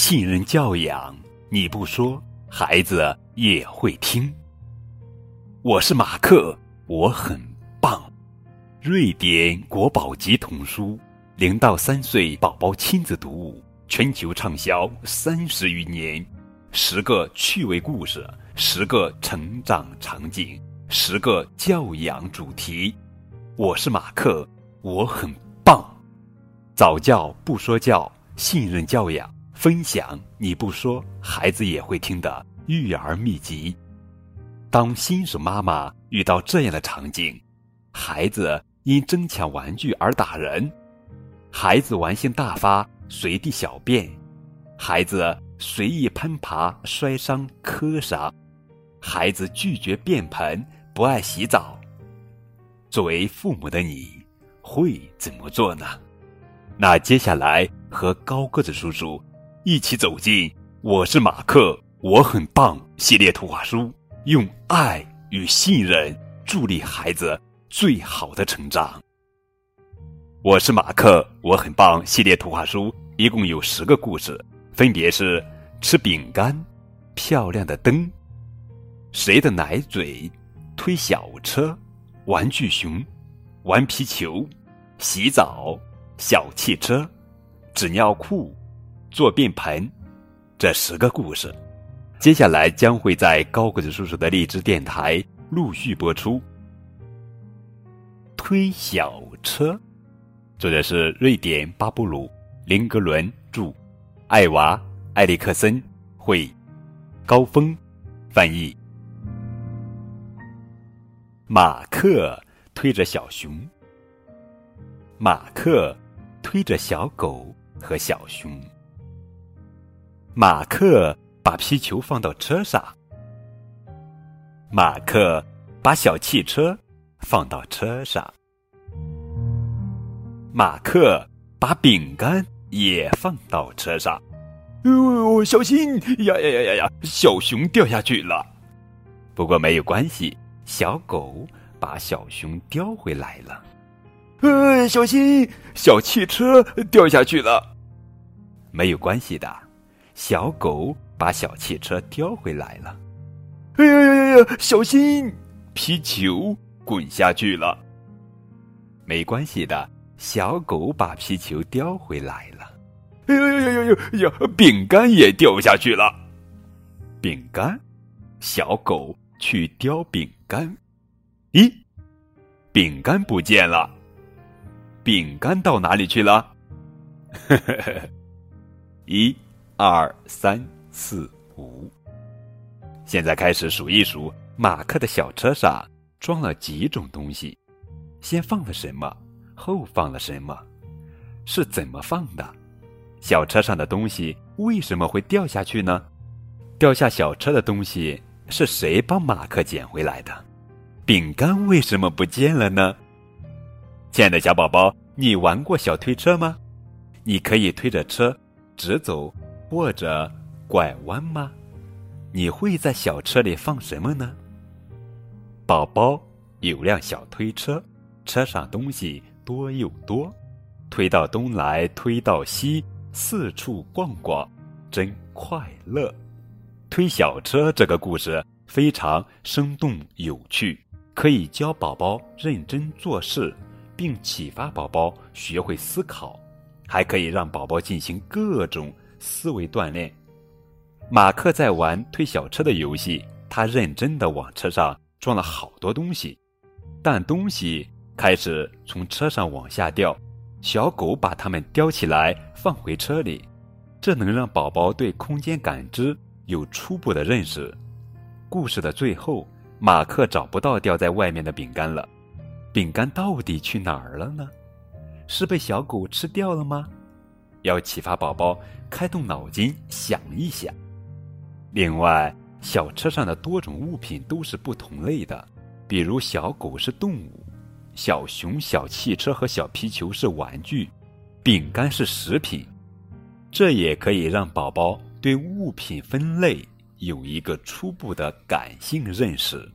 信任教养，你不说，孩子也会听。我是马克，我很棒。瑞典国宝级童书，零到三岁宝宝亲子读物，全球畅销三十余年。十个趣味故事，十个成长场景，十个教养主题。我是马克，我很棒。早教不说教，信任教养，分享你不说，孩子也会听的育儿秘籍。当新手妈妈遇到这样的场景，孩子因争抢玩具而打人，孩子玩性大发，随地小便，孩子随意攀爬摔伤磕伤，孩子拒绝便盆，不爱洗澡。作为父母的你，会怎么做呢？那接下来和高个子叔叔一起走进《我是马克，我很棒》系列图画书，用爱与信任助力孩子最好的成长。我是马克，我很棒系列图画书一共有十个故事，分别是：吃饼干、漂亮的灯、谁的奶嘴、推小车、玩具熊、玩皮球、洗澡。小汽车、纸尿裤、坐便盆，这十个故事，接下来将会在高个子叔叔的荔枝电台陆续播出。推小车，作者是瑞典巴布鲁林格伦著，艾娃埃里克森绘，高峰翻译。马克推着小熊，马克。推着小狗和小熊，马克把皮球放到车上。马克把小汽车放到车上。马克把饼干也放到车上。哦，小心呀呀呀呀呀！小熊掉下去了。不过没有关系，小狗把小熊叼回来了。呃，小心，小汽车掉下去了。没有关系的，小狗把小汽车叼回来了。哎呀呀呀呀！小心，皮球滚下去了。没关系的，小狗把皮球叼回来了。哎呀呀呀呀呀！饼干也掉下去了。饼干，小狗去叼饼干。咦，饼干不见了。饼干到哪里去了？一、二、三、四、五。现在开始数一数，马克的小车上装了几种东西，先放了什么，后放了什么，是怎么放的？小车上的东西为什么会掉下去呢？掉下小车的东西是谁帮马克捡回来的？饼干为什么不见了呢？亲爱的小宝宝，你玩过小推车吗？你可以推着车直走或者拐弯吗？你会在小车里放什么呢？宝宝有辆小推车，车上东西多又多，推到东来推到西，四处逛逛，真快乐。推小车这个故事非常生动有趣，可以教宝宝认真做事。并启发宝宝学会思考，还可以让宝宝进行各种思维锻炼。马克在玩推小车的游戏，他认真的往车上装了好多东西，但东西开始从车上往下掉，小狗把它们叼起来放回车里，这能让宝宝对空间感知有初步的认识。故事的最后，马克找不到掉在外面的饼干了。饼干到底去哪儿了呢？是被小狗吃掉了吗？要启发宝宝开动脑筋想一想。另外，小车上的多种物品都是不同类的，比如小狗是动物，小熊、小汽车和小皮球是玩具，饼干是食品。这也可以让宝宝对物品分类有一个初步的感性认识。